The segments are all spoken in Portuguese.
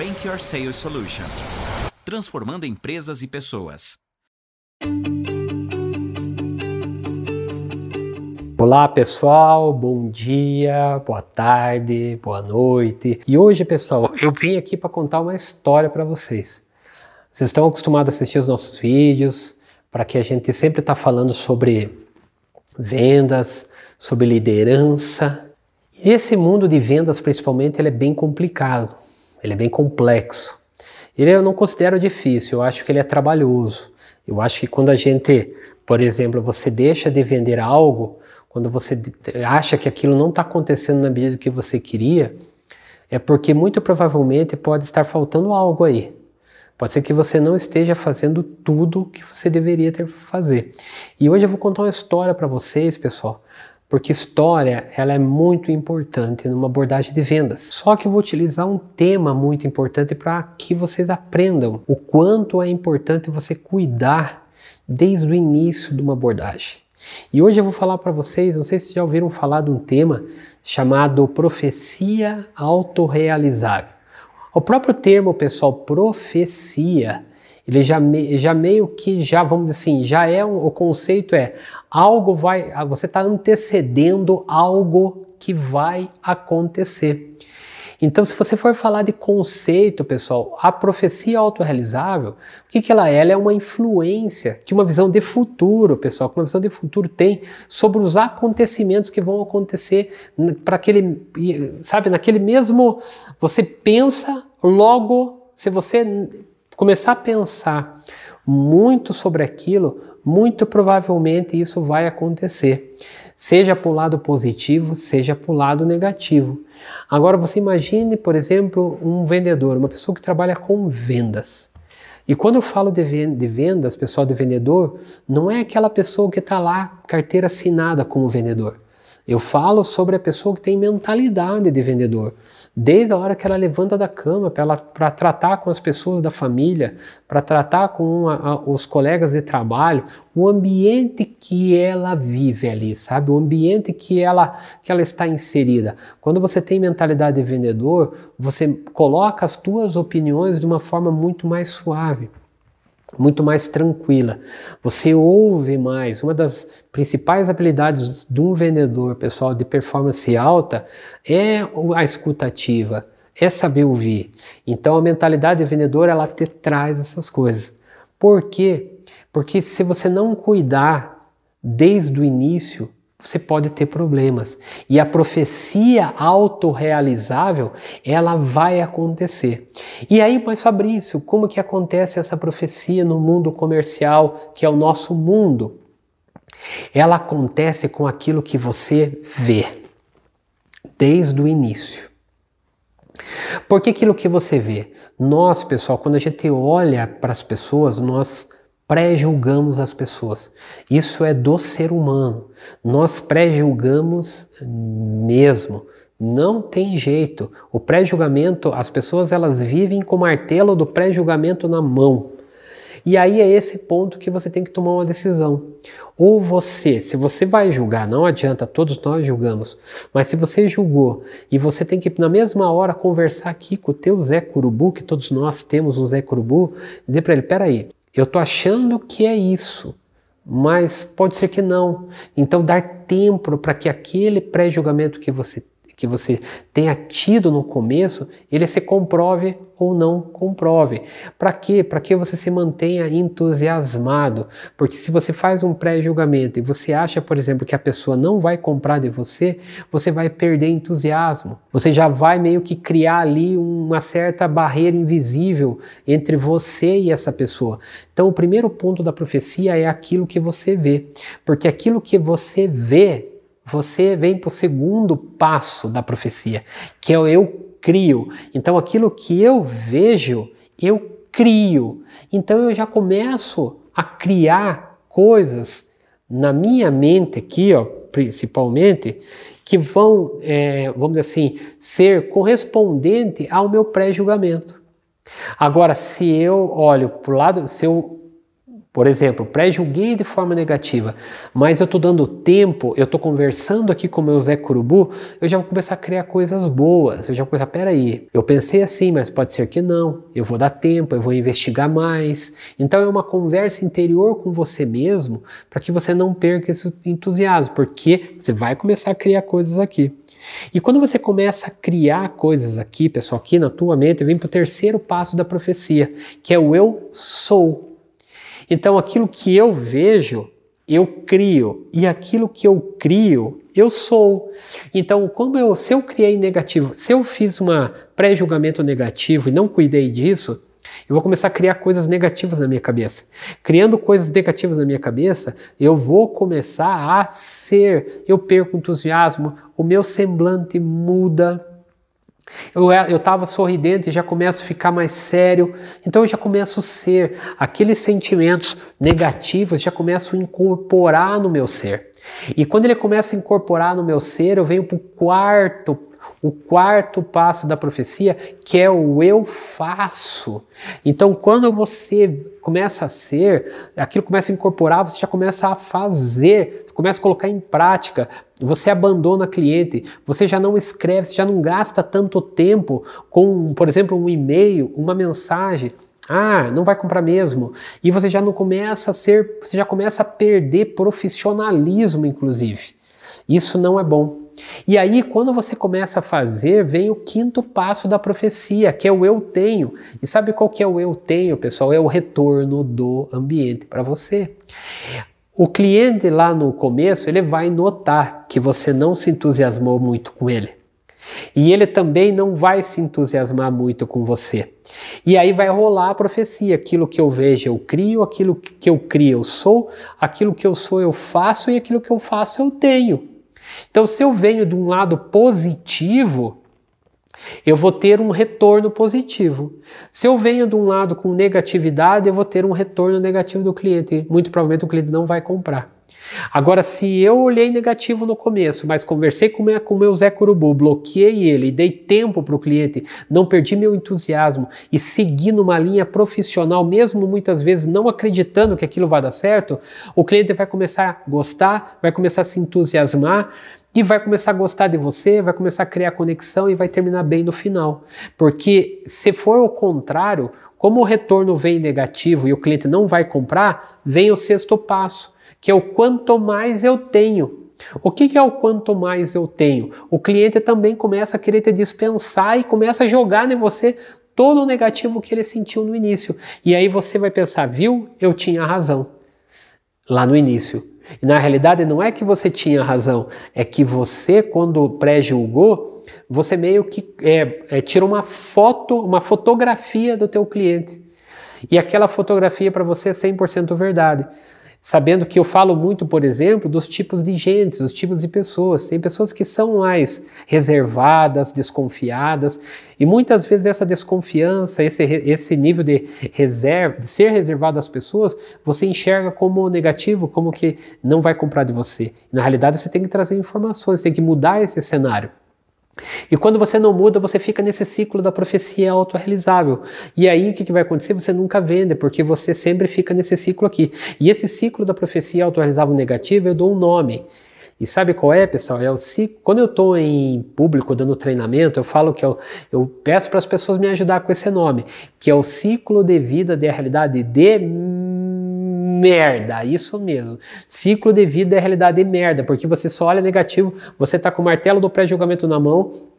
Rank Your Sales Solution transformando empresas e pessoas. Olá pessoal, bom dia, boa tarde, boa noite. E hoje, pessoal, eu vim aqui para contar uma história para vocês. Vocês estão acostumados a assistir os nossos vídeos, para que a gente sempre está falando sobre vendas, sobre liderança. Esse mundo de vendas, principalmente, ele é bem complicado, ele é bem complexo. Ele eu não considero difícil, eu acho que ele é trabalhoso. Eu acho que quando a gente, por exemplo, você deixa de vender algo, quando você acha que aquilo não está acontecendo na medida que você queria, é porque muito provavelmente pode estar faltando algo aí. Pode ser que você não esteja fazendo tudo que você deveria ter fazer. E hoje eu vou contar uma história para vocês, pessoal, porque história ela é muito importante numa abordagem de vendas. Só que eu vou utilizar um tema muito importante para que vocês aprendam o quanto é importante você cuidar desde o início de uma abordagem. E hoje eu vou falar para vocês, não sei se já ouviram falar de um tema chamado profecia autorrealizável. O próprio termo, pessoal, profecia, ele já, já meio que já, vamos dizer assim, já é um, o conceito é algo vai, você está antecedendo algo que vai acontecer. Então, se você for falar de conceito, pessoal, a profecia autorrealizável, o que, que ela é? Ela é uma influência que uma visão de futuro, pessoal, que uma visão de futuro tem sobre os acontecimentos que vão acontecer para aquele, sabe, naquele mesmo, você pensa, logo, se você começar a pensar muito sobre aquilo, muito provavelmente isso vai acontecer, seja para o lado positivo, seja para o lado negativo. Agora você imagine, por exemplo, um vendedor, uma pessoa que trabalha com vendas. E quando eu falo de vendas, pessoal de vendedor, não é aquela pessoa que está lá, carteira assinada como vendedor. Eu falo sobre a pessoa que tem mentalidade de vendedor, desde a hora que ela levanta da cama para tratar com as pessoas da família, para tratar com a, a, os colegas de trabalho, o ambiente que ela vive ali, sabe? O ambiente que ela, que ela está inserida. Quando você tem mentalidade de vendedor, você coloca as tuas opiniões de uma forma muito mais suave muito mais tranquila. Você ouve mais. Uma das principais habilidades de um vendedor, pessoal, de performance alta é a escutativa, é saber ouvir. Então a mentalidade de vendedor ela te traz essas coisas. Por quê? Porque se você não cuidar desde o início, você pode ter problemas. E a profecia autorrealizável, ela vai acontecer. E aí, mas Fabrício, como que acontece essa profecia no mundo comercial, que é o nosso mundo? Ela acontece com aquilo que você vê desde o início. Porque aquilo que você vê, nós, pessoal, quando a gente olha para as pessoas, nós pré-julgamos as pessoas. Isso é do ser humano. Nós pré-julgamos mesmo. Não tem jeito. O pré-julgamento, as pessoas elas vivem com o martelo do pré-julgamento na mão. E aí é esse ponto que você tem que tomar uma decisão. Ou você, se você vai julgar, não adianta, todos nós julgamos, mas se você julgou e você tem que na mesma hora conversar aqui com o teu Zé Curubu, que todos nós temos um Zé Curubu, dizer para ele, peraí, eu estou achando que é isso, mas pode ser que não. Então, dar tempo para que aquele pré-julgamento que você que você tenha tido no começo, ele se comprove ou não comprove. Para quê? Para que você se mantenha entusiasmado. Porque se você faz um pré-julgamento e você acha, por exemplo, que a pessoa não vai comprar de você, você vai perder entusiasmo. Você já vai meio que criar ali uma certa barreira invisível entre você e essa pessoa. Então, o primeiro ponto da profecia é aquilo que você vê. Porque aquilo que você vê você vem para o segundo passo da profecia, que é o eu crio. Então, aquilo que eu vejo, eu crio. Então, eu já começo a criar coisas na minha mente aqui, ó, principalmente, que vão, é, vamos dizer assim, ser correspondente ao meu pré-julgamento. Agora, se eu olho para o lado, se eu Por exemplo, pré-julguei de forma negativa, mas eu estou dando tempo, eu estou conversando aqui com o meu Zé Curubu, eu já vou começar a criar coisas boas. Eu já vou começar, peraí, eu pensei assim, mas pode ser que não. Eu vou dar tempo, eu vou investigar mais. Então é uma conversa interior com você mesmo para que você não perca esse entusiasmo, porque você vai começar a criar coisas aqui. E quando você começa a criar coisas aqui, pessoal, aqui na tua mente, vem para o terceiro passo da profecia, que é o eu sou. Então, aquilo que eu vejo, eu crio, e aquilo que eu crio, eu sou. Então, como eu, se eu criei negativo, se eu fiz um pré-julgamento negativo e não cuidei disso, eu vou começar a criar coisas negativas na minha cabeça. Criando coisas negativas na minha cabeça, eu vou começar a ser, eu perco entusiasmo, o meu semblante muda, eu estava sorridente e já começo a ficar mais sério, então eu já começo a ser, aqueles sentimentos negativos já começam a incorporar no meu ser. E quando ele começa a incorporar no meu ser, eu venho para o quarto o quarto passo da profecia, que é o eu faço. Então, quando você começa a ser, aquilo começa a incorporar, você já começa a fazer, começa a colocar em prática, você abandona cliente, você já não escreve, você já não gasta tanto tempo com, por exemplo, um e-mail, uma mensagem. Ah, não vai comprar mesmo. E você já não começa a ser, você já começa a perder profissionalismo, inclusive. Isso não é bom. E aí, quando você começa a fazer, vem o quinto passo da profecia, que é o eu tenho. E sabe qual que é o eu tenho, pessoal? É o retorno do ambiente para você. O cliente lá no começo, ele vai notar que você não se entusiasmou muito com ele. E ele também não vai se entusiasmar muito com você. E aí vai rolar a profecia: aquilo que eu vejo eu crio, aquilo que eu crio eu sou, aquilo que eu sou eu faço e aquilo que eu faço eu tenho. Então, se eu venho de um lado positivo, eu vou ter um retorno positivo. Se eu venho de um lado com negatividade, eu vou ter um retorno negativo do cliente. Muito provavelmente o cliente não vai comprar. Agora, se eu olhei negativo no começo, mas conversei com o meu Zé Curubu, bloqueei ele dei tempo para o cliente, não perdi meu entusiasmo e segui numa linha profissional, mesmo muitas vezes não acreditando que aquilo vai dar certo, o cliente vai começar a gostar, vai começar a se entusiasmar e vai começar a gostar de você, vai começar a criar conexão e vai terminar bem no final. Porque se for o contrário, como o retorno vem negativo e o cliente não vai comprar, vem o sexto passo que é o quanto mais eu tenho. O que, é o quanto mais eu tenho? O cliente também começa a querer te dispensar e começa a jogar em você todo o negativo que ele sentiu no início. E aí você vai pensar, viu? Eu tinha razão lá no início. E na realidade não é que você tinha razão, é que você, quando pré-julgou, você meio que é, é, tira uma foto, uma fotografia do teu cliente. E aquela fotografia para você é 100% verdade. Sabendo que eu falo muito, por exemplo, dos tipos de gente, dos tipos de pessoas. Tem pessoas que são mais reservadas, desconfiadas, e muitas vezes essa desconfiança, esse, esse nível de reserva, de ser reservado às pessoas, você enxerga como negativo, como que não vai comprar de você. Na realidade, você tem que trazer informações, tem que mudar esse cenário. E quando você não muda, você fica nesse ciclo da profecia autorrealizável. E aí o que, que vai acontecer? Você nunca vende, porque você sempre fica nesse ciclo aqui. E esse ciclo da profecia autorrealizável negativa, eu dou um nome. E sabe qual é, pessoal? É o ciclo. Quando eu estou em público dando treinamento, eu falo que eu, eu peço para as pessoas me ajudar com esse nome, que é o ciclo de vida de realidade de merda, isso mesmo. Ciclo de vida é realidade de merda, porque você só olha negativo, você tá com o martelo do pré-julgamento na mão,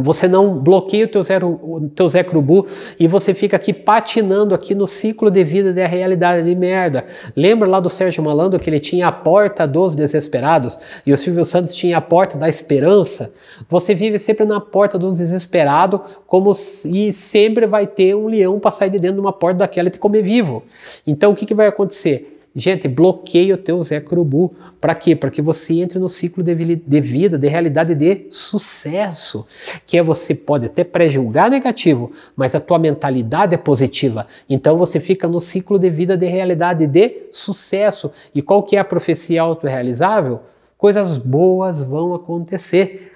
você não bloqueia o teu, zero, o teu Zé Crubu e você fica aqui patinando aqui no ciclo de vida da realidade de merda. Lembra lá do Sérgio Malandro que ele tinha a porta dos desesperados e o Silvio Santos tinha a porta da esperança? Você vive sempre na porta dos desesperados como e sempre vai ter um leão para sair de dentro de uma porta daquela e te comer vivo. Então o que, que vai acontecer? Gente, bloqueia o teu Zé Curubu. Para quê? Para que você entre no ciclo de vida, de realidade de sucesso. Que é você pode até pré-julgar negativo, mas a tua mentalidade é positiva. Então você fica no ciclo de vida de realidade de sucesso. E qual que é a profecia autorrealizável? Coisas boas vão acontecer.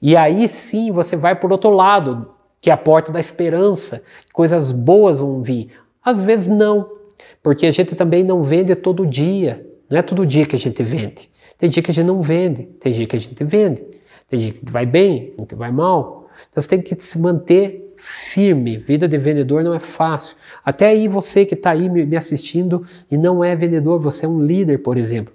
E aí sim você vai por outro lado, que é a porta da esperança. Coisas boas vão vir. Às vezes não, porque a gente também não vende todo dia. Não é todo dia que a gente vende. Tem dia que a gente não vende, tem dia que a gente vende. Tem dia que vai bem, tem vai mal. Então você tem que se manter firme. Vida de vendedor não é fácil. Até aí você que está aí me assistindo e não é vendedor, você é um líder, por exemplo.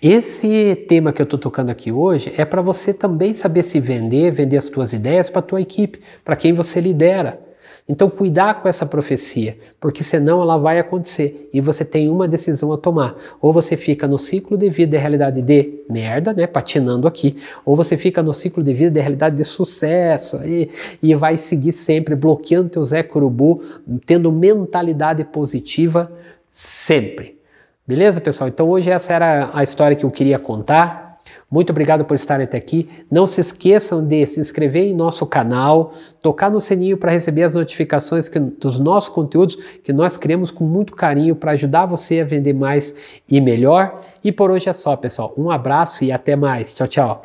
Esse tema que eu estou tocando aqui hoje é para você também saber se vender, vender as suas ideias para a tua equipe, para quem você lidera. Então, cuidar com essa profecia, porque senão ela vai acontecer e você tem uma decisão a tomar. Ou você fica no ciclo de vida de realidade de merda, né, patinando aqui, ou você fica no ciclo de vida de realidade de sucesso e, e vai seguir sempre bloqueando teu Zé Curubu, tendo mentalidade positiva sempre. Beleza, pessoal? Então hoje essa era a história que eu queria contar. Muito obrigado por estarem até aqui. Não se esqueçam de se inscrever em nosso canal, tocar no sininho para receber as notificações que, dos nossos conteúdos que nós criamos com muito carinho para ajudar você a vender mais e melhor. E por hoje é só, pessoal. Um abraço e até mais. Tchau, tchau.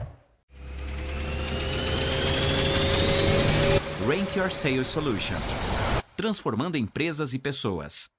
Rank Your Sales Solution transformando empresas e pessoas.